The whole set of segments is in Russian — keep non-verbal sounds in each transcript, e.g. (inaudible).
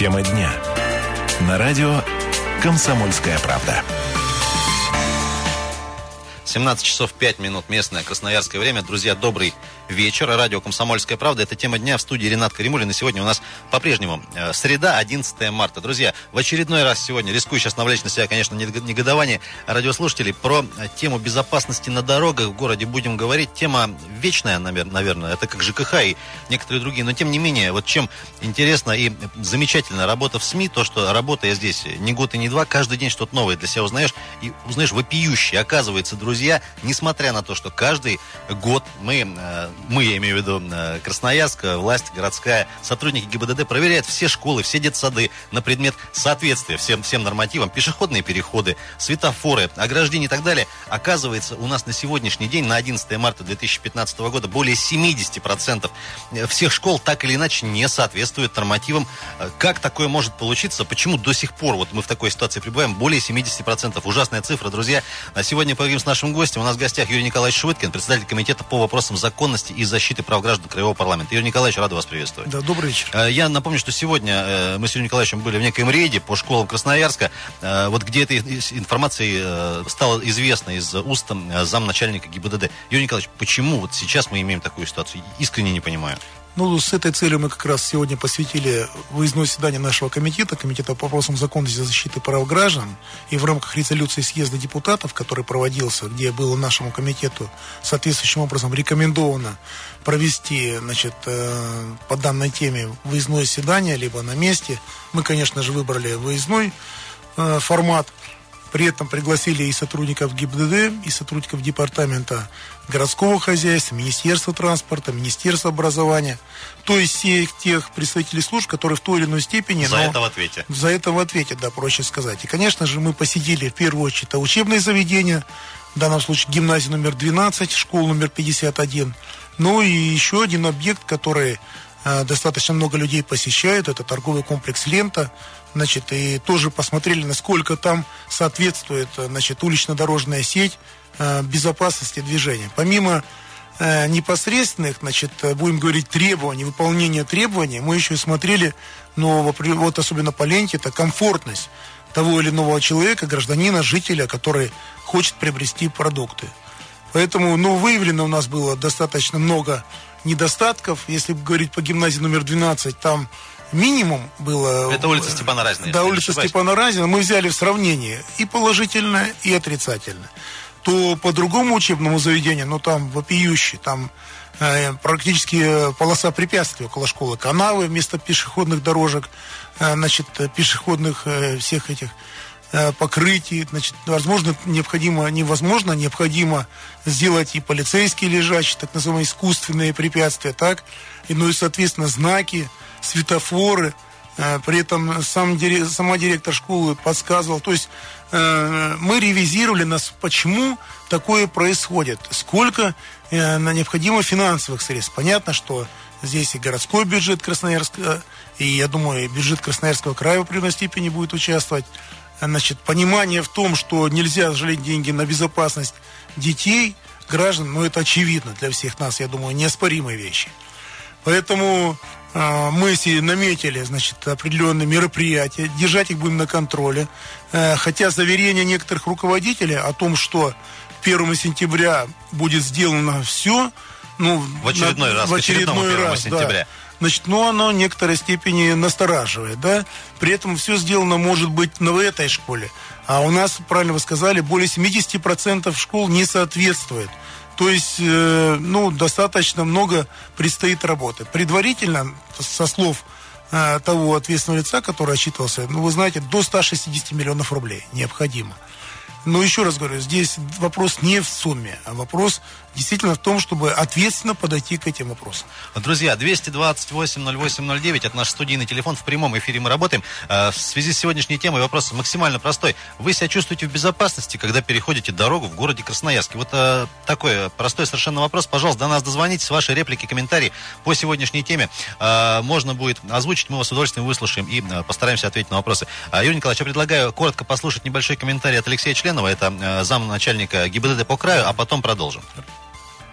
Тема дня. На радио «Комсомольская правда». 17 часов 5 минут местное красноярское время. Друзья, добрый вечер. Радио «Комсомольская правда». Это тема дня в студии Ренат Каримулин. И сегодня у нас по-прежнему э, среда, 11 марта. Друзья, в очередной раз сегодня, рискую сейчас навлечь на себя, конечно, негодование радиослушателей, про э, тему безопасности на дорогах в городе будем говорить. Тема вечная, наверное, это как ЖКХ и некоторые другие. Но тем не менее, вот чем интересно и замечательно работа в СМИ, то, что работая здесь не год и не два, каждый день что-то новое для себя узнаешь. И узнаешь вопиющее. Оказывается, друзья, несмотря на то, что каждый год мы, э, мы, я имею в виду э, Красноярск, власть городская, сотрудники ГИБДД проверяют все школы, все детсады на предмет соответствия всем, всем нормативам, пешеходные переходы, светофоры, ограждения и так далее. Оказывается, у нас на сегодняшний день, на 11 марта 2015 года, более 70% всех школ так или иначе не соответствуют нормативам. Как такое может получиться? Почему до сих пор вот мы в такой ситуации пребываем? Более 70%. Ужасная цифра, друзья. Сегодня поговорим с нашим гостем. У нас в гостях Юрий Николаевич Швыткин, председатель комитета по вопросам законности и защиты прав граждан Краевого парламента. Юрий Николаевич, рада вас приветствовать. Да, добрый вечер. Э, я напомню, что сегодня э, мы с Юрием Николаевичем были в некоем рейде по школам Красноярска, э, вот где эта информация стала известна из уст замначальника ГИБДД. Юрий Николаевич, почему вот сейчас мы имеем такую ситуацию? Искренне не понимаю. Ну, с этой целью мы как раз сегодня посвятили выездное заседание нашего комитета, комитета по вопросам законности защиты прав граждан, и в рамках резолюции съезда депутатов, который проводился, где было нашему комитету соответствующим образом рекомендовано провести, значит, э, по данной теме выездное заседание, либо на месте. Мы, конечно же, выбрали выездной э, формат, при этом пригласили и сотрудников ГИБДД, и сотрудников департамента городского хозяйства, Министерства транспорта, Министерства образования. То есть всех тех представителей служб, которые в той или иной степени... За это в ответе. За это в ответе, да, проще сказать. И, конечно же, мы посетили в первую очередь это учебные заведения, в данном случае гимназия номер 12, школа номер 51. Ну и еще один объект, который э, достаточно много людей посещает, это торговый комплекс «Лента», значит, и тоже посмотрели, насколько там соответствует, значит, улично-дорожная сеть э, безопасности движения. Помимо э, непосредственных, значит, будем говорить, требований, выполнения требований, мы еще и смотрели, ну, вот особенно по ленте, это комфортность того или иного человека, гражданина, жителя, который хочет приобрести продукты. Поэтому, ну, выявлено у нас было достаточно много недостатков. Если говорить по гимназии номер 12, там минимум было... Это улица Степана Разина. Да, улица Степана Разина. Мы взяли в сравнение и положительное, и отрицательное. То по другому учебному заведению, ну там вопиющий, там э, практически полоса препятствий около школы, канавы вместо пешеходных дорожек, э, значит, пешеходных э, всех этих э, покрытий, значит, возможно, необходимо, невозможно, необходимо сделать и полицейские лежачие, так называемые искусственные препятствия, так, и, ну и, соответственно, знаки, светофоры. Э, при этом сам, сама директор школы подсказывал. То есть э, мы ревизировали нас, почему такое происходит, сколько необходимо финансовых средств. Понятно, что здесь и городской бюджет Красноярска, и, я думаю, и бюджет Красноярского края в определенной степени будет участвовать. Значит, понимание в том, что нельзя жалеть деньги на безопасность детей, граждан, ну, это очевидно для всех нас, я думаю, неоспоримые вещи. Поэтому э, мы наметили, значит, определенные мероприятия, держать их будем на контроле. Э, хотя заверения некоторых руководителей о том, что 1 сентября будет сделано все, ну, в очередной на, раз, в очередной раз, сентября. Да, значит, ну, оно в некоторой степени настораживает, да. При этом все сделано, может быть, на этой школе. А у нас, правильно вы сказали, более 70% школ не соответствует. То есть, э, ну, достаточно много предстоит работы. Предварительно, со слов э, того ответственного лица, который отчитывался, ну, вы знаете, до 160 миллионов рублей необходимо. Но еще раз говорю, здесь вопрос не в сумме, а вопрос действительно в том, чтобы ответственно подойти к этим вопросам. Друзья, 228-08-09, это наш студийный телефон, в прямом эфире мы работаем. Э, в связи с сегодняшней темой вопрос максимально простой. Вы себя чувствуете в безопасности, когда переходите дорогу в городе Красноярске? Вот э, такой простой совершенно вопрос. Пожалуйста, до нас дозвонитесь, ваши реплики, комментарии по сегодняшней теме. Э, можно будет озвучить, мы вас с удовольствием выслушаем и постараемся ответить на вопросы. Юрий Николаевич, я предлагаю коротко послушать небольшой комментарий от Алексея Членова, это зам начальника ГИБДД по краю, а потом продолжим.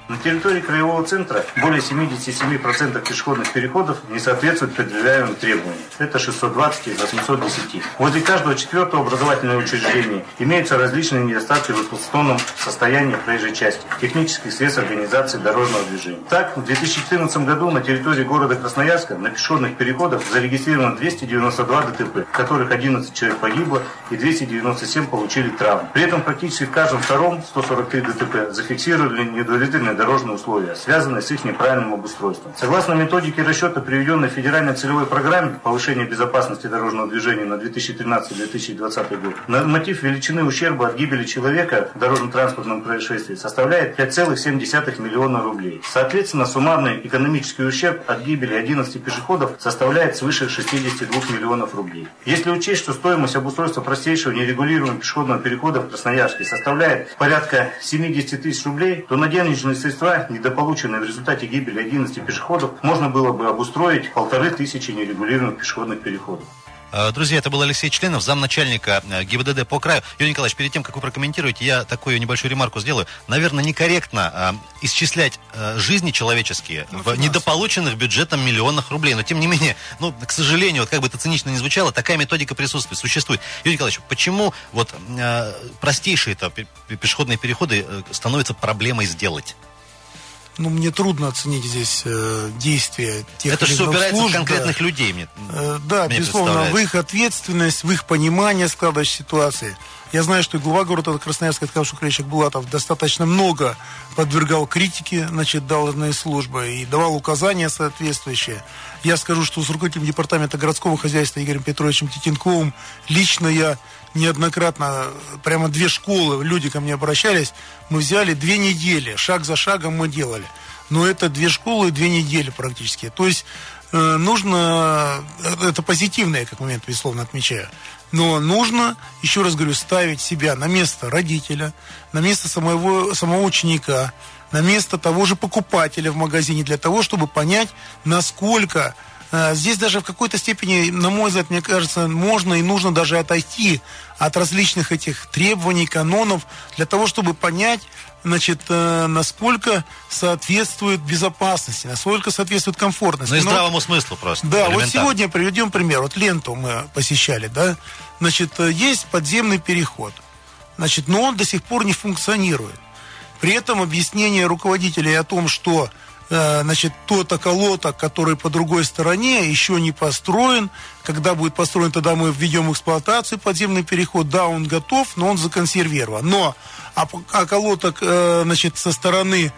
На территории краевого центра более 77% пешеходных переходов не соответствуют предъявляемым требованиям. Это 620 из 810. Возле каждого четвертого образовательного учреждения имеются различные недостатки в эксплуатационном состоянии проезжей части, технических средств организации дорожного движения. Так, в 2014 году на территории города Красноярска на пешеходных переходах зарегистрировано 292 ДТП, в которых 11 человек погибло и 297 получили травмы. При этом практически в каждом втором 143 ДТП зафиксировали недовлетворительные дорожные условия, связанные с их неправильным обустройством. Согласно методике расчета, приведенной в федеральной целевой программе повышения безопасности дорожного движения на 2013-2020 год, норматив величины ущерба от гибели человека в дорожно-транспортном происшествии составляет 5,7 миллиона рублей. Соответственно, суммарный экономический ущерб от гибели 11 пешеходов составляет свыше 62 миллионов рублей. Если учесть, что стоимость обустройства простейшего нерегулируемого пешеходного перехода в Красноярске составляет порядка 70 тысяч рублей, то на денежные средства, недополученные в результате гибели 11 пешеходов, можно было бы обустроить полторы тысячи нерегулируемых пешеходных переходов. Э, друзья, это был Алексей Членов, замначальника э, ГИБДД по краю. Юрий Николаевич, перед тем, как вы прокомментируете, я такую небольшую ремарку сделаю. Наверное, некорректно э, исчислять э, жизни человеческие ну, в недополученных бюджетом миллионах рублей. Но, тем не менее, (laughs) ну, к сожалению, вот как бы это цинично не звучало, такая методика присутствует, существует. Юрий Николаевич, почему вот э, простейшие это пешеходные переходы э, становятся проблемой сделать? Ну, мне трудно оценить здесь э, действия тех Это же упирается служб, в конкретных да. людей, мне э, Да, мне безусловно, в их ответственность, в их понимание складывающей ситуации. Я знаю, что и глава города Красноярска Ткал Шукревич Булатов достаточно много подвергал критике, значит, должной службы и давал указания соответствующие. Я скажу, что с руководителем департамента городского хозяйства Игорем Петровичем Титенковым лично я неоднократно, прямо две школы, люди ко мне обращались, мы взяли две недели, шаг за шагом мы делали. Но это две школы, две недели практически. То есть э, нужно, э, это позитивное, как момент, безусловно, отмечаю, но нужно, еще раз говорю, ставить себя на место родителя, на место самого, самого ученика, на место того же покупателя в магазине, для того, чтобы понять, насколько Здесь даже в какой-то степени, на мой взгляд, мне кажется, можно и нужно даже отойти от различных этих требований, канонов, для того, чтобы понять, значит, э, насколько соответствует безопасности, насколько соответствует комфортности. Ну и здравому смыслу просто. Да, вот сегодня приведем пример. Вот ленту мы посещали, да. Значит, э, есть подземный переход. Значит, но он до сих пор не функционирует. При этом объяснение руководителей о том, что Э, значит, тот околоток, который по другой стороне, еще не построен. Когда будет построен, тогда мы введем в эксплуатацию подземный переход. Да, он готов, но он законсервирован. Но околоток, э, значит, со стороны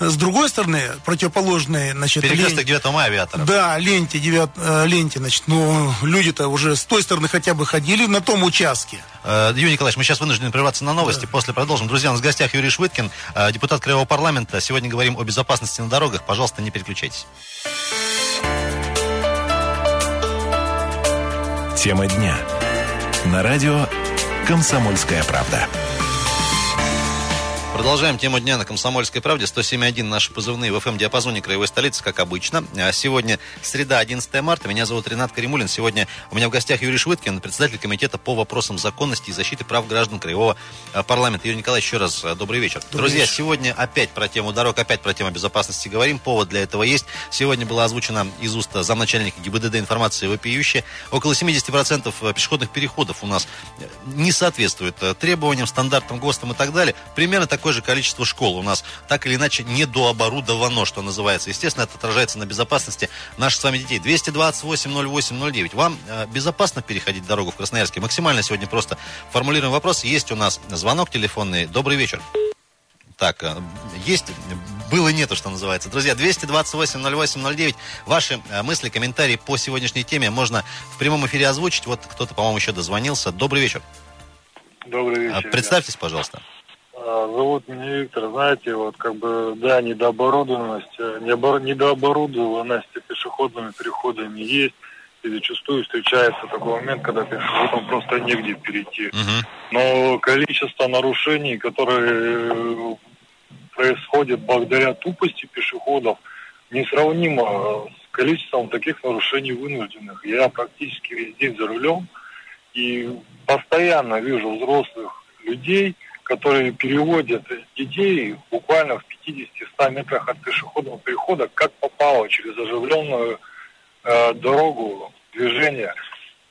с другой стороны, противоположные, значит... Перекресток лень... 9 мая авиаторов. Да, ленте, 9, э, ленте, значит, ну, люди-то уже с той стороны хотя бы ходили на том участке. Э, Юрий Николаевич, мы сейчас вынуждены прерваться на новости, да. после продолжим. Друзья, у нас в гостях Юрий Швыткин, э, депутат Краевого парламента. Сегодня говорим о безопасности на дорогах. Пожалуйста, не переключайтесь. Тема дня. На радио «Комсомольская правда». Продолжаем тему дня на Комсомольской правде. 107.1 наши позывные в FM-диапазоне краевой столицы, как обычно. А сегодня среда, 11 марта. Меня зовут Ренат Каримулин. Сегодня у меня в гостях Юрий Швыткин, председатель комитета по вопросам законности и защиты прав граждан Краевого а, парламента. Юрий Николаевич, еще раз а, добрый вечер. Добрый Друзья, вечер. сегодня опять про тему дорог, опять про тему безопасности говорим. Повод для этого есть. Сегодня была озвучена из уст замначальника ГИБДД информация вопиющая. Около 70% пешеходных переходов у нас не соответствует требованиям, стандартам, ГОСТам и так далее. Примерно так такое же количество школ у нас так или иначе недооборудовано, что называется. Естественно, это отражается на безопасности наших с вами детей. 228 08 09. Вам э, безопасно переходить дорогу в Красноярске? Максимально сегодня просто формулируем вопрос. Есть у нас звонок телефонный. Добрый вечер. Так, э, есть, было и нету, что называется. Друзья, 228 08 09. Ваши э, мысли, комментарии по сегодняшней теме можно в прямом эфире озвучить. Вот кто-то, по-моему, еще дозвонился. Добрый вечер. Добрый вечер. Представьтесь, пожалуйста. А, зовут меня Виктор, знаете, вот как бы, да, недооборудованность, э, недооборудованность пешеходными переходами есть, и зачастую встречается такой момент, когда пешеходам просто негде перейти. Uh-huh. Но количество нарушений, которые э, происходят благодаря тупости пешеходов, несравнимо с количеством таких нарушений вынужденных. Я практически весь день за рулем и постоянно вижу взрослых людей, которые переводят детей буквально в 50-100 метрах от пешеходного перехода, как попало, через оживленную э, дорогу движения.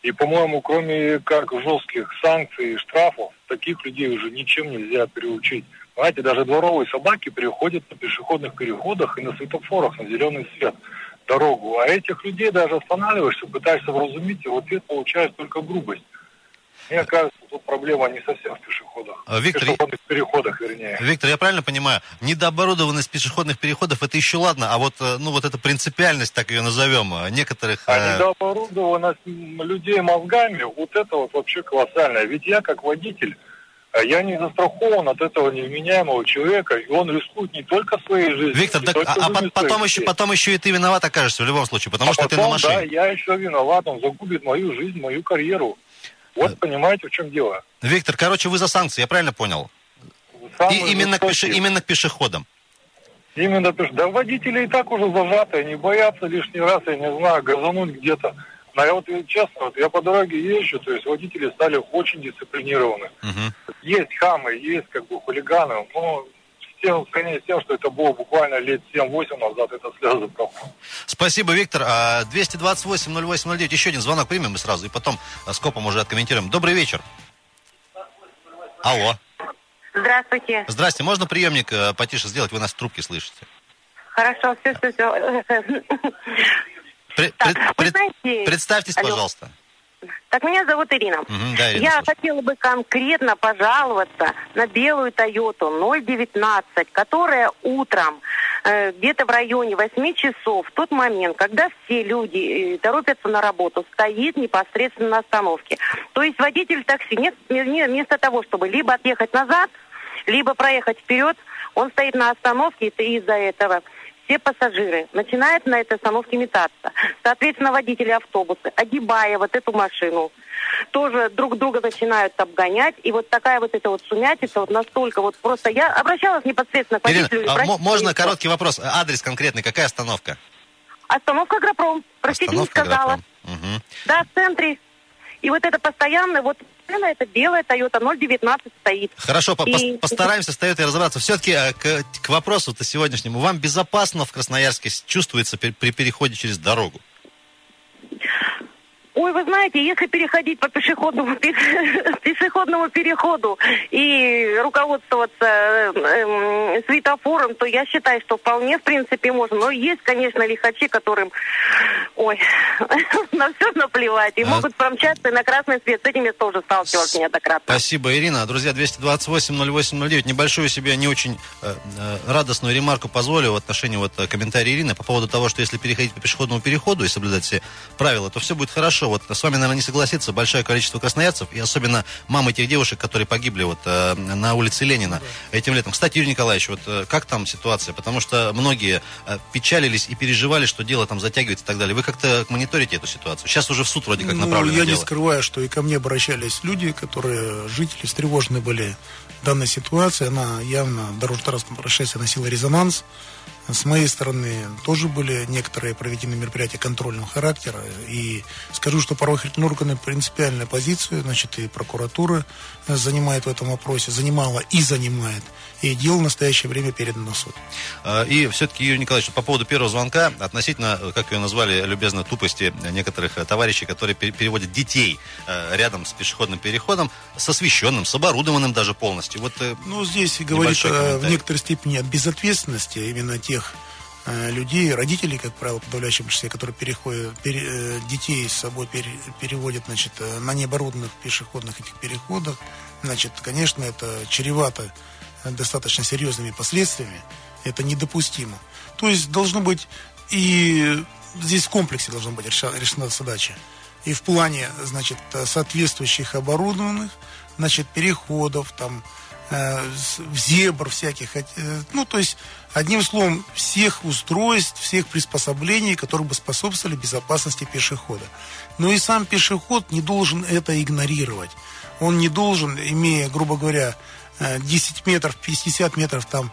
И, по-моему, кроме как жестких санкций и штрафов, таких людей уже ничем нельзя приучить. Знаете, даже дворовые собаки переходят на пешеходных переходах и на светофорах на зеленый свет дорогу. А этих людей даже останавливаешься, пытаешься вразумить, и в ответ получаешь только грубость. Мне кажется, тут проблема не совсем в пешеходах. А, Виктор, пешеходных переходах, вернее. Виктор, я правильно понимаю, недооборудованность пешеходных переходов это еще ладно, а вот, э, ну, вот эта принципиальность, так ее назовем, э, некоторых... А э, недооборудованность людей мозгами, вот это вот вообще колоссальное. Ведь я как водитель, я не застрахован от этого невменяемого человека, и он рискует не только своей жизнью. Виктор, так, а, а потом, еще, потом еще и ты виноват окажешься в любом случае, потому А что ты на потом, машине. Да, я еще виноват, он загубит мою жизнь, мою карьеру. Вот понимаете, в чем дело. Виктор, короче, вы за санкции, я правильно понял? И именно, к пеше- именно к пешеходам. Именно пеш- Да водители и так уже зажаты, они боятся лишний раз, я не знаю, газануть где-то. Но я вот честно, вот я по дороге езжу, то есть водители стали очень дисциплинированы. Мгм. Есть хамы, есть как бы хулиганы, но с тем, с тем, что это было буквально лет 7-8 назад, это слезы проходят. Спасибо, Виктор. А, 228-08-09. Еще один звонок примем мы сразу, и потом а, скопом уже откомментируем. Добрый вечер. Алло. Здравствуйте. Здрасте, можно приемник э, потише сделать? Вы нас в трубке слышите. Хорошо, все, все, все. Пре- Так, пред- вы пред- знаете- Представьтесь, Алло. пожалуйста. Так, меня зовут Ирина. Мгм, да, Ирина, Я хотела бы конкретно пожаловаться на белую Тойоту 019, которая утром э, где-то в районе 8 часов, в тот момент, когда все люди э, торопятся на работу, стоит непосредственно на остановке. То есть водитель такси нет, не- не- вместо того, чтобы либо отъехать назад, либо проехать вперед, он стоит на остановке, и из-за этого все пассажиры начинают на этой остановке метаться. Соответственно, водители автобуса, огибая вот эту машину, тоже друг друга начинают обгонять. И вот такая вот эта вот сумятица, вот настолько вот просто... Я обращалась непосредственно к Ирина, водителю. и а можно короткий вопрос? Адрес конкретный, какая остановка? Остановка Агропром. Простите, не сказала. Агропром. Мгм. Да, в центре. И вот это постоянно, вот машина, это белая Toyota 019 стоит. Хорошо, по- И- пос- постараемся с Тойотой разобраться. Все-таки к, к вопросу-то сегодняшнему. Вам безопасно в Красноярске чувствуется при, при переходе через дорогу? Ой, вы знаете, если переходить по пешеходному, пе- (laughs) пешеходному переходу и руководствоваться э, светофором, то я считаю, что вполне, в принципе, можно. Но есть, конечно, лихачи, которым, ой, (laughs) на все наплевать. И А- могут промчаться и на красный свет. С этим я тоже сталкивалась неоднократно. Спасибо, Ирина. Друзья, 228-08-09. Небольшую себе не очень э, э, радостную ремарку позволю в отношении вот э, комментария Ирины по поводу того, что если переходить по пешеходному переходу и соблюдать все правила, то все будет хорошо. Вот с вами, наверное, не согласится большое количество красноярцев, и особенно мамы тех девушек, которые погибли вот э, на улице Ленина этим летом. Кстати, Юрий Николаевич, вот э, как там ситуация? Потому что многие э, печалились и переживали, что дело там затягивается и так далее. Вы как-то мониторите эту ситуацию? Сейчас уже в суд вроде как Ну, направлено я дело. не скрываю, что и ко мне обращались люди, которые, жители, встревожены были данной ситуацией. Она явно, дорожно-транспортное происшествие носила резонанс. С моей стороны тоже были некоторые проведены мероприятия контрольного характера. И скажу, что правоохранительные органы принципиальную позицию, значит, и прокуратура э, занимает в этом вопросе, занимала и занимает. И дело в настоящее время передано в суд. И все-таки, Юрий Николаевич, по поводу первого звонка, относительно, э, как ее назвали любезно, тупости некоторых э, товарищей, которые пере- переводят детей э, рядом с пешеходным переходом, с освещенным, с оборудованным даже полностью. Вот э, Ну, здесь и говорит Небольшой э, в некоторой степени о безответственности именно тех э, людей, родителей, как правило, подавляющем большинстве, которые переходят, пере- э, детей с собой пере- переводят, значит, э, на необорудованных пешеходных этих переходах. Значит, конечно, это чревато э, достаточно серьезными последствиями. Это недопустимо. То есть должно быть и здесь в комплексе должна быть решена задача. И в плане, значит, э, соответствующих оборудованных, значит, переходов, там, э, зебр всяких, э, ну, то есть, одним словом, всех устройств, всех приспособлений, которые бы способствовали безопасности пешехода. Но и сам пешеход не должен это игнорировать. Он не должен, имея, грубо говоря, э, 10 метров, 50 метров там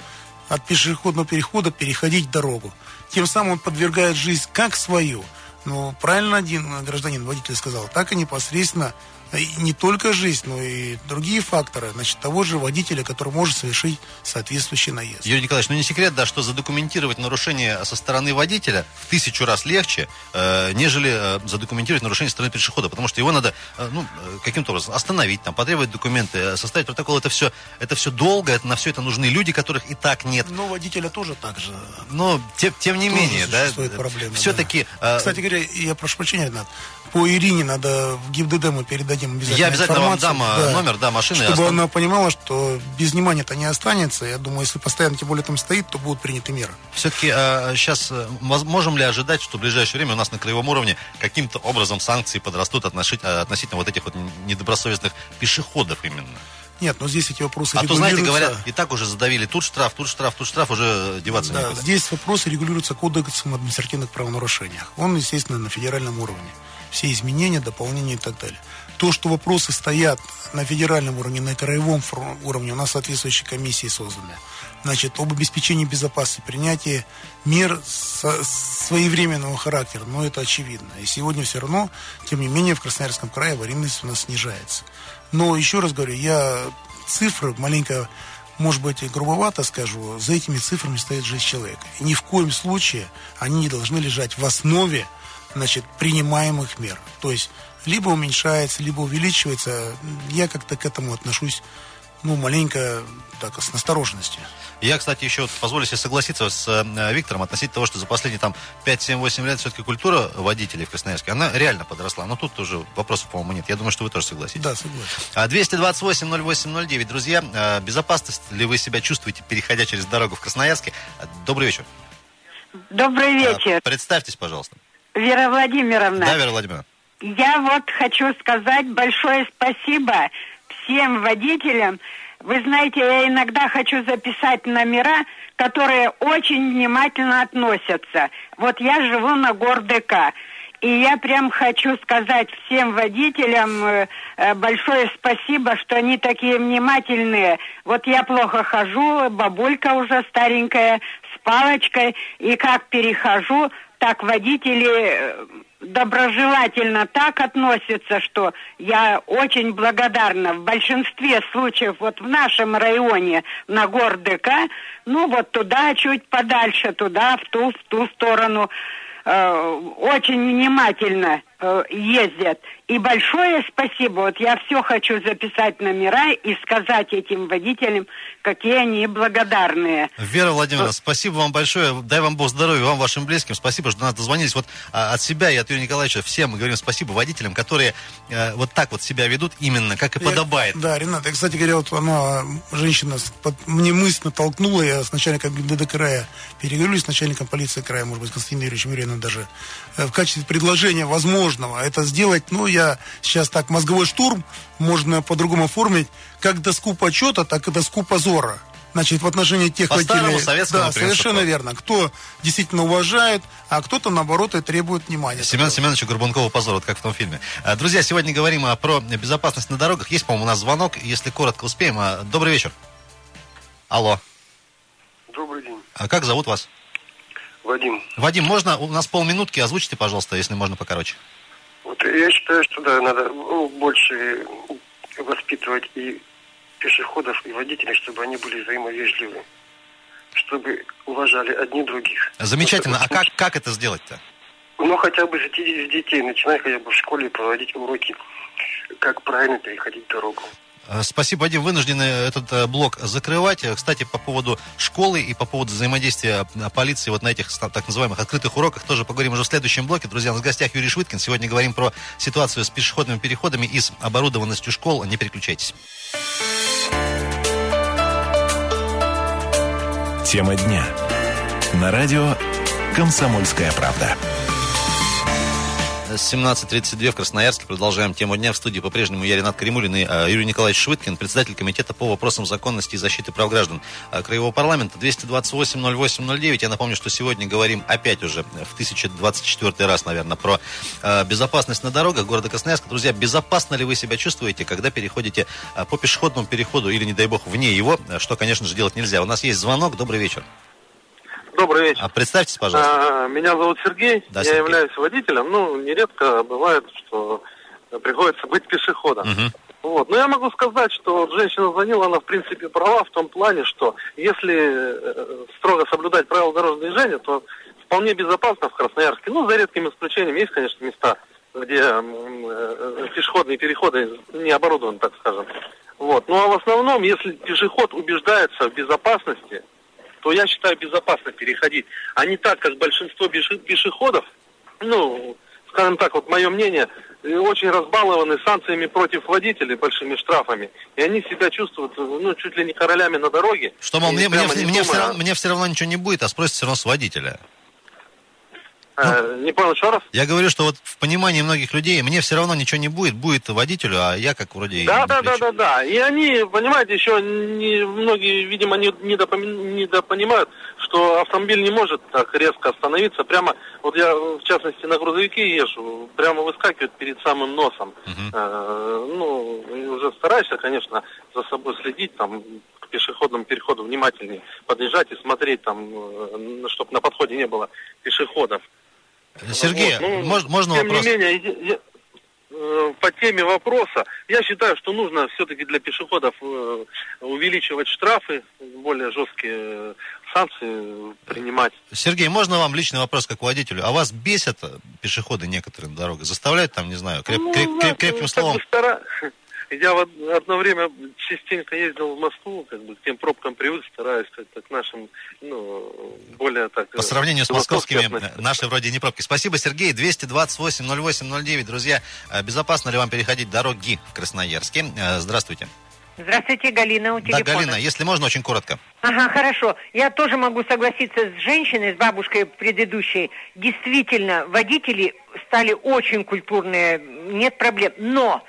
от пешеходного перехода переходить дорогу. Тем самым он подвергает жизнь как свою, ну, правильно один гражданин, водитель сказал, так и непосредственно и не только жизнь, но и другие факторы, значит, того же водителя, который может совершить соответствующий наезд. Юрий Николаевич, ну не секрет, да, что задокументировать нарушение со стороны водителя в тысячу раз легче, э, нежели э, задокументировать нарушение со стороны пешехода, потому что его надо, э, ну, э, каким-то образом остановить, там, потребовать документы, э, составить протокол, это все, это все долго, это, на все это нужны люди, которых и так нет. Но водителя тоже так же. Но, тем, тем не тоже менее, да, проблема, все-таки... да. э, Кстати говоря, я прошу прощения, Ренат, по Ирине надо в ГИБДД мы передадим обязательно Я обязательно вам дам, а, номер, да, машины, Чтобы она понимала, что без внимания это не останется. Я думаю, если постоянно тем более там стоит, то будут приняты меры. Все-таки сейчас можем ли ожидать, что в ближайшее время у нас на краевом уровне каким-то образом санкции подрастут отношить- э, относительно вот этих вот недобросовестных пешеходов именно? Нет, но здесь эти вопросы А то, знаете, регулируются- говорят, и так уже задавили, тут штраф, тут штраф, тут штраф, уже деваться Да, некуда. здесь вопросы регулируются кодексом административных правонарушениях. Он, естественно, на федеральном уровне. Все изменения, дополнения и так далее. То, что вопросы стоят на федеральном уровне, на краевом уровне, у нас соответствующие комиссии созданы. Значит, об обеспечении безопасности, принятии мер со- своевременного характера, но это очевидно. И сегодня все равно, тем не менее, в Красноярском крае аварийность у нас снижается. Но еще раз говорю, я цифры маленько, может быть, и грубовато скажу, за этими цифрами стоит жизнь человека. И ни в коем случае они не должны лежать в основе значит, принимаемых мер. То есть либо уменьшается, либо увеличивается. Я как-то к этому отношусь, ну, маленько так, с настороженностью. Я, кстати, еще вот позволю себе согласиться с э, Виктором относительно того, что за последние там 5-7-8 лет все-таки культура водителей в Красноярске, она реально подросла. Но тут уже вопросов, по-моему, нет. Я думаю, что вы тоже согласитесь. Да, согласен. А 228-08-09. Друзья, э, безопасность ли вы себя чувствуете, переходя через дорогу в Красноярске? Добрый вечер. Добрый вечер, Э, Представьтесь, пожалуйста. Вера Владимировна. Да, Вера Владимировна? Я вот хочу сказать большое спасибо всем водителям. Вы знаете, я иногда хочу записать номера, которые очень внимательно относятся. Вот я живу на ГорДК. И я прям хочу сказать всем водителям э, э, большое спасибо, что они такие внимательные. Вот я плохо хожу, бабулька уже старенькая, с палочкой, и как перехожу, так водители э, доброжелательно так относятся, что я очень благодарна. В большинстве случаев, вот в нашем районе, на гор ну вот туда чуть подальше, туда, в ту, в ту сторону, э, очень внимательно ездят. И большое спасибо. Вот я все хочу записать номера и сказать этим водителям, какие они благодарные. Вера Владимировна, спасибо вам большое. Дай вам Бог здоровья, вам, вашим близким. Спасибо, что до нас дозвонились. Вот а, от себя и от Юрия Николаевича всем мы говорим спасибо водителям, которые э, вот так вот себя ведут именно, как и Я- подобает. да, Ренат, я, кстати говоря, вот она, женщина, с- под- мне мысленно толкнула, я с начальником ГИБДД края переговорю, с начальником полиции края, может быть, Константином Юрьевичем Юрьевым даже, э, в качестве предложения возможного это сделать, ну, я сейчас так, мозговой штурм можно по-другому оформить, как доску почета, так и доску позора. Значит, в отношении тех По старому водителей... советскому Да, принципу. совершенно верно. Кто действительно уважает, а кто-то, наоборот, и требует внимания. Семен Семеновича Горбункова позор, вот как в том фильме. А, Друзья, сегодня говорим а, про безопасность на дорогах. Есть, по-моему, у нас звонок, если коротко успеем. А, Добрый вечер. Алло. Добрый день. А как зовут вас? Вадим. Вадим, можно у нас полминутки озвучите, пожалуйста, если можно покороче. Вот я считаю, что да, надо ну, больше воспитывать и пешеходов, и водителей, чтобы они были взаимовежливы. Чтобы уважали одни других. Замечательно. Вот А как, как это сделать-то? Ну, хотя бы с детей, начиная хотя бы в школе проводить уроки, как правильно переходить дорогу. Э, Спасибо, Вадим. Вынуждены этот э, блок закрывать. Э, Кстати, по поводу школы и по поводу взаимодействия полиции вот на этих так называемых открытых уроках тоже поговорим уже в следующем блоке. Друзья, у нас в гостях Юрий Швыткин. Сегодня говорим про ситуацию с пешеходными переходами и с оборудованностью школ. Не переключайтесь. Тема дня. На радио «Комсомольская правда». С 17.32 в Красноярске продолжаем тему дня. В студии по-прежнему я, Ренат Каримулин и э, Юрий Николаевич Швыткин, председатель комитета по вопросам законности и защиты прав граждан э, Краевого парламента. 228-08-09. Я напомню, что сегодня говорим опять уже в 1024 раз, наверное, про э, безопасность на дорогах города Красноярска. Друзья, безопасно ли вы себя чувствуете, когда переходите по пешеходному переходу или, не дай бог, вне его, что, конечно же, делать нельзя. У нас есть звонок. Добрый вечер. Добрый вечер. А представьтесь, пожалуйста. А, Меня зовут Сергей, Да, я Сергей. являюсь водителем. Ну, нередко бывает, что приходится быть пешеходом. Мгм. Вот. Но я могу сказать, что женщина звонила, она в принципе права в том плане, что если э, строго соблюдать правила дорожного движения, то вполне безопасно в Красноярске. Ну, за редким исключением, есть, конечно, места, где э, пешеходные переходы не оборудованы, так скажем. Вот. Ну а в основном, если пешеход убеждается в безопасности, то я считаю безопасно переходить. А не так, как большинство пеше- пешеходов, ну, скажем так, вот мое мнение, э, очень разбалованы санкциями против водителей, большими штрафами. И они себя чувствуют, ну, чуть ли не королями на дороге. Что, мол, мне, мне, мне все думая, равно, мне все равно ничего не будет, а спросят все равно с водителя. Э, не понял, еще раз? Я говорю, что вот в понимании многих людей мне все равно ничего не будет, будет водителю, а я как вроде... Да, да, да, да, да. И они, понимаете, еще не, многие, видимо, не, недопоми- недопонимают, что автомобиль не может так резко остановиться. Прямо, вот я, в частности, на грузовике езжу, прямо выскакивает перед самым носом. Мгм. Э, ну, уже стараешься, конечно, за собой следить, там, к пешеходному переходу внимательнее подъезжать и смотреть, там, чтобы на подходе не было пешеходов. Сергей, Вот, ну, мож- можно тем вопрос? не менее, я- я- э, по теме вопроса, я считаю, что нужно все-таки для пешеходов э, увеличивать штрафы, более жесткие э, санкции принимать. Сергей, можно вам личный вопрос как водителю? А вас бесят пешеходы некоторые на дорогах? Заставляют там, не знаю, креп- Ну, креп- креп- крепким словом? стара- Я вот одно время частенько ездил в Москву, как бы к тем пробкам привык, стараюсь как-то к нашим, ну, более так... По сравнению с московскими, относиться. э, наши вроде не пробки. Спасибо, Сергей. 228-08-09. Друзья, э, безопасно ли вам переходить дороги в Красноярске? Э, Здравствуйте. Здравствуйте, Галина, у Да, телефона. Галина, если можно, очень коротко. Ага, хорошо. Я тоже могу согласиться с женщиной, с бабушкой предыдущей. Действительно, водители стали очень культурные, нет проблем. Но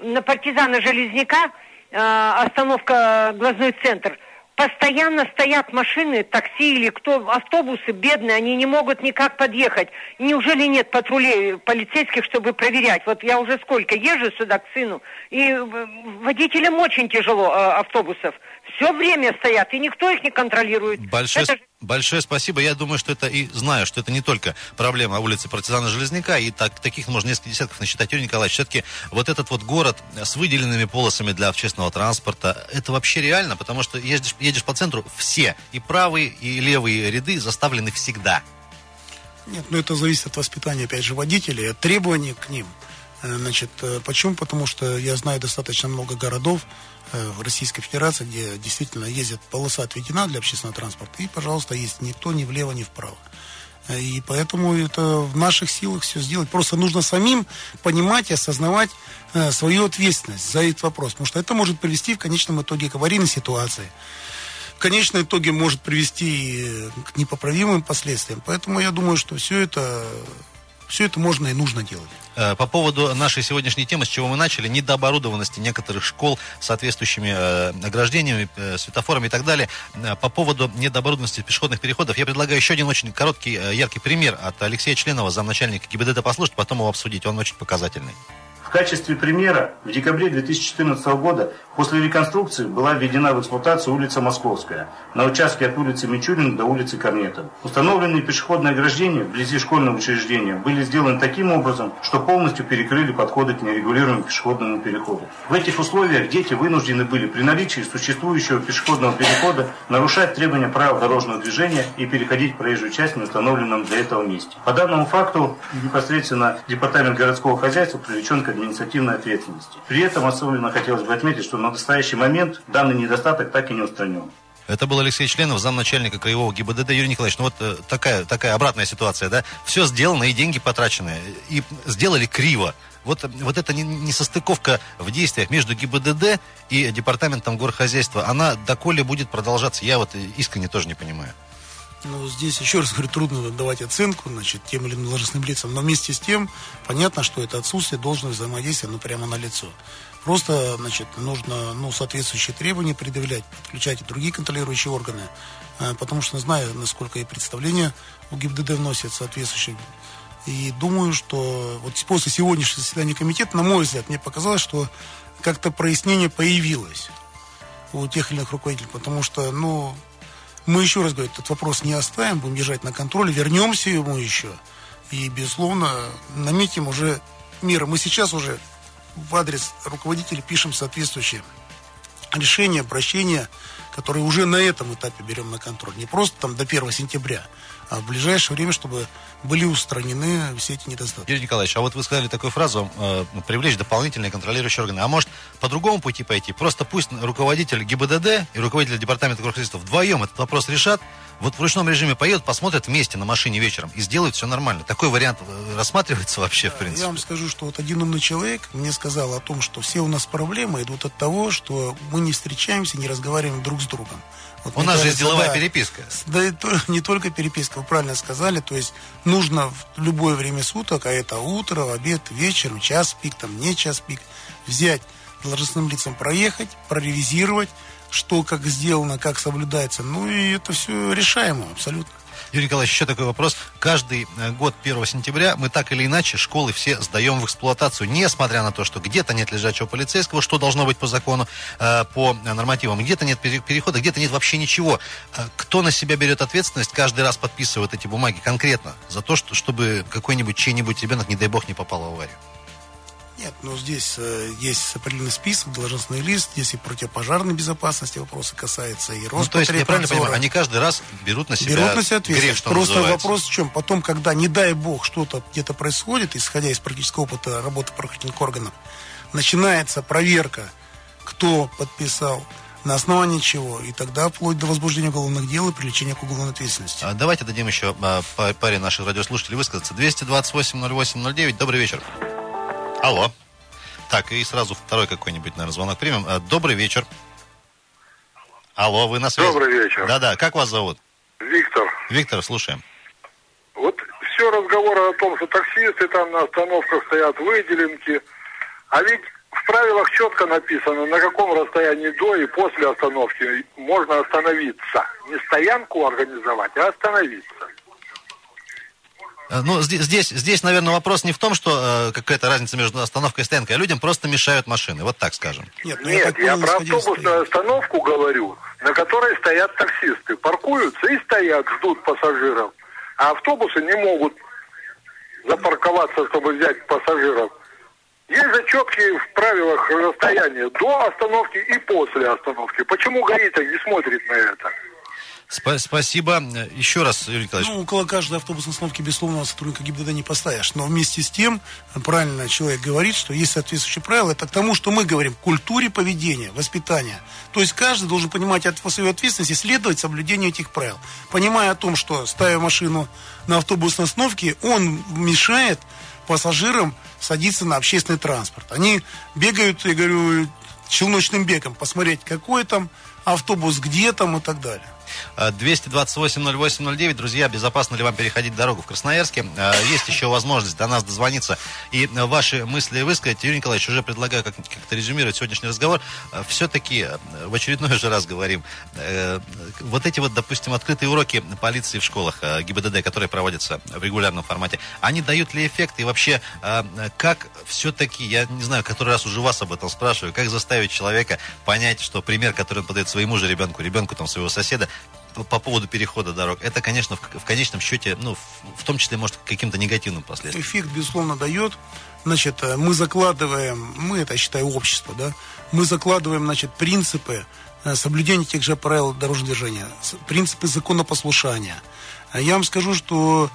на партизана Железняка э, остановка глазной центр. Постоянно стоят машины, такси или кто, автобусы бедные, они не могут никак подъехать. Неужели нет патрулей полицейских, чтобы проверять? Вот я уже сколько езжу сюда к сыну, и э, водителям очень тяжело э, автобусов. Все время стоят, и никто их не контролирует. Большое, Это же- большое спасибо. Я думаю, что это и знаю, что это не только проблема улицы партизана Железняка, и так, таких можно несколько десятков насчитать. Юрий Николаевич, все-таки вот этот вот город с выделенными полосами для общественного транспорта, это вообще реально, потому что едешь, едешь по центру, все, и правые, и левые ряды заставлены всегда. Нет, ну это зависит от воспитания, опять же, водителей, от требований к ним. Э, Значит, э, почему? Потому что я знаю достаточно много городов э, в Российской Федерации, где действительно ездит полоса отведена для общественного транспорта, и, пожалуйста, есть ни то, ни влево, ни вправо. И поэтому это в наших силах все сделать. Просто нужно самим понимать и осознавать свою ответственность за этот вопрос. Потому что это может привести в конечном итоге к аварийной ситуации. В конечном итоге может привести к непоправимым последствиям. Поэтому я думаю, что все это, все это можно и нужно делать. Э, По поводу нашей сегодняшней темы, с чего мы начали, недооборудованности некоторых школ соответствующими э, ограждениями, э, светофорами и так далее. По поводу недооборудованности пешеходных переходов, я предлагаю еще один очень короткий, яркий пример от Алексея Членова, замначальника ГИБДД, послушать, потом его обсудить. Он очень показательный. В качестве примера в декабре 2014 года после реконструкции была введена в эксплуатацию улица Московская на участке от улицы Мичурина до улицы Корнетова. Установленные пешеходные ограждения вблизи школьного учреждения были сделаны таким образом, что полностью перекрыли подходы к нерегулируемому пешеходному переходу. В этих условиях дети вынуждены были при наличии существующего пешеходного перехода нарушать требования правил дорожного движения и переходить проезжую часть в установленном для этого месте. По данному факту непосредственно Департамент городского хозяйства привлечен к административной ответственности. При этом особенно хотелось бы отметить, что на настоящий момент данный недостаток так и не устранен. Это был Алексей Членов, замначальника краевого ГИБДД. Юрий Николаевич, ну вот э, такая, такая обратная ситуация, да? Все сделано и деньги потрачены. И сделали криво. Вот, вот эта не- несостыковка в действиях между ГИБДД и Департаментом горхозяйства, она доколе будет продолжаться, я вот искренне тоже не понимаю. Ну, здесь, еще раз говорю, трудно давать оценку, значит, тем или иным должностным лицам, но вместе с тем, понятно, что это отсутствие должного взаимодействия, ну, прямо на лицо. Просто, значит, нужно, ну, соответствующие требования предъявлять, подключать и другие контролирующие органы, э, потому что знаю, насколько и представления у ГИБДД вносят соответствующие. И думаю, что вот после сегодняшнего заседания комитета, на мой взгляд, мне показалось, что как-то прояснение появилось у тех или иных руководителей, потому что, ну, мы еще раз говорю, этот вопрос не оставим, будем держать на контроле, вернемся ему еще. И, безусловно, наметим уже меры. Мы сейчас уже в адрес руководителей пишем соответствующие решения, обращения, которые уже на этом этапе берем на контроль. Не просто там до 1 сентября, в ближайшее время, чтобы были устранены все эти недостатки. Юрий Николаевич, а вот вы сказали такую фразу, э, привлечь дополнительные контролирующие органы. А может, по другому пути пойти? Просто пусть руководитель ГИБДД и руководитель департамента горхозяйства вдвоем этот вопрос решат, вот в ручном режиме поедут, посмотрят вместе на машине вечером и сделают все нормально. Такой вариант э, рассматривается вообще, в принципе? Я вам скажу, что вот один умный человек мне сказал о том, что все у нас проблемы идут от того, что мы не встречаемся, не разговариваем друг с другом. Вот у нас кажется, же деловая да, переписка. Да и то, (laughs) не только переписка, вы правильно сказали. То есть нужно в любое время суток, а это утро, обед, вечер, час пик, там не час пик, взять должностным лицам проехать, проревизировать, что как сделано, как соблюдается. Ну и это все решаемо абсолютно. Юрий Николаевич, еще такой вопрос. Каждый э, год 1 сентября мы так или иначе школы все сдаем в эксплуатацию, несмотря на то, что где-то нет лежачего полицейского, что должно быть по закону, э, по нормативам, где-то нет перехода, где-то нет вообще ничего. Э, кто на себя берет ответственность, каждый раз подписывает эти бумаги конкретно за то, что, чтобы какой-нибудь чей-нибудь ребенок, не дай бог, не попал в аварию? Нет, но здесь э, есть определенный список, должностной лист, здесь и противопожарной безопасности вопросы касаются, и Роспотребнадзора. Ну, то есть, я правильно понимаю, они каждый раз берут на себя Берут на себя ответственность. Просто называется. вопрос в чем? Потом, когда, не дай бог, что-то где-то происходит, исходя из практического опыта работы правоохранительных органов, начинается проверка, кто подписал, на основании чего, и тогда вплоть до возбуждения уголовных дел и привлечения к уголовной ответственности. А, давайте дадим еще а, паре наших радиослушателей высказаться. 228 08 09. Добрый вечер. Алло. Так, и сразу второй какой-нибудь, наверное, звонок примем. А, добрый вечер. Алло, вы на связи? Добрый вечер. Да-да, как вас зовут? Виктор. Виктор, слушаем. Вот все разговоры о том, что таксисты там на остановках стоят выделенки, а ведь в правилах четко написано, на каком расстоянии до и после остановки можно остановиться. Не стоянку организовать, а остановиться. Э, ну, здесь, здесь, здесь, наверное, вопрос не в том, что э, какая-то разница между остановкой и стоянкой, а людям просто мешают машины, вот так скажем. Нет, ну, Нет я, я про автобусную остановку говорю, на которой стоят таксисты. Паркуются и стоят, ждут пассажиров. А автобусы не могут запарковаться, чтобы взять пассажиров. Есть же четкие в правилах расстояния до остановки и после остановки. Почему ГАИ-то не смотрит на это? Сп- спасибо. Еще раз, Юрий Николаевич. Ну, около каждой автобусной остановки, безусловно, сотрудника ГИБДД не поставишь. Но вместе с тем, правильно человек говорит, что есть соответствующие правила. Это к тому, что мы говорим, культуре поведения, воспитания. То есть каждый должен понимать от свою ответственность и следовать соблюдению этих правил. Понимая о том, что ставя машину на автобусной остановке, он мешает пассажирам садиться на общественный транспорт. Они бегают, я говорю, челночным бегом, посмотреть, какой там автобус, где там и так далее. 228-08-09. Друзья, безопасно ли вам переходить дорогу в Красноярске? А, есть еще возможность до нас дозвониться и ваши мысли высказать. Юрий Николаевич, уже предлагаю как- как-то резюмировать сегодняшний разговор. Все-таки э, в очередной же раз говорим, э, вот эти вот, допустим, открытые уроки полиции в школах э, ГИБДД, которые проводятся в регулярном формате, они дают ли эффект? И вообще, как все-таки, я не знаю, который раз уже вас об этом спрашиваю, как заставить человека понять, что пример, который он подает своему же ребенку, ребенку там своего соседа, по поводу перехода дорог, это, конечно, в, в конечном счете, ну, в, в том числе, может, каким-то негативным последствиям. Эффект, безусловно, дает. Значит, э, мы закладываем, мы это, считаю, общество, да, мы закладываем, значит, принципы э, соблюдения тех же правил дорожного движения, принципы законопослушания. Э, я вам скажу, что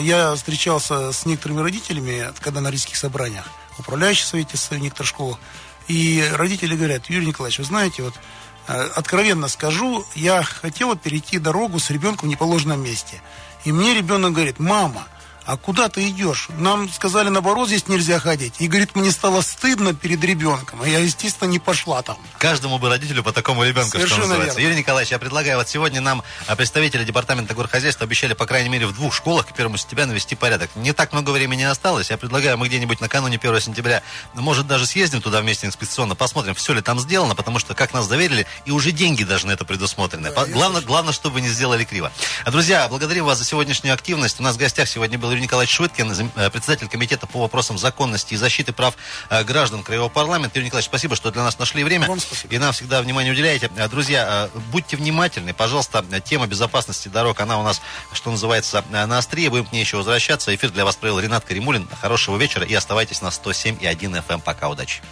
я встречался с некоторыми родителями, когда на родительских собраниях, управляющих совете в некоторых школах, и родители говорят, Юрий Николаевич, вы знаете, вот Э, откровенно скажу, я хотела перейти дорогу с ребенком в неположенном месте. И мне ребенок говорит, мама, а куда ты идешь? Нам сказали, наоборот, здесь нельзя ходить. И, говорит, мне стало стыдно перед ребенком. А я, естественно, не пошла там. Каждому бы родителю по такому ребенку, Совершенно что называется. Верно. Юрий Николаевич, я предлагаю, вот сегодня нам а, представители департамента горхозяйства обещали, по крайней мере, в двух школах к первому сентября навести порядок. Не так много времени осталось. Я предлагаю, мы где-нибудь накануне 1 сентября, может, даже съездим туда вместе инспекционно, посмотрим, все ли там сделано, потому что, как нас доверили, и уже деньги даже на это предусмотрены. Да, главное, главное, чтобы не сделали криво. А, друзья, благодарим вас за сегодняшнюю активность. У нас в гостях сегодня был Юрий Николаевич Швыдкин, председатель комитета по вопросам законности и защиты прав граждан Краевого парламента. Юрий Николаевич, спасибо, что для нас нашли время. Вам спасибо. И нам всегда внимание уделяете. Друзья, будьте внимательны, пожалуйста, тема безопасности дорог, она у нас, что называется, на острие. Будем к ней еще возвращаться. Эфир для вас провел Ренат Каримулин. Хорошего вечера и оставайтесь на 107 и 1 FM. Пока, удачи.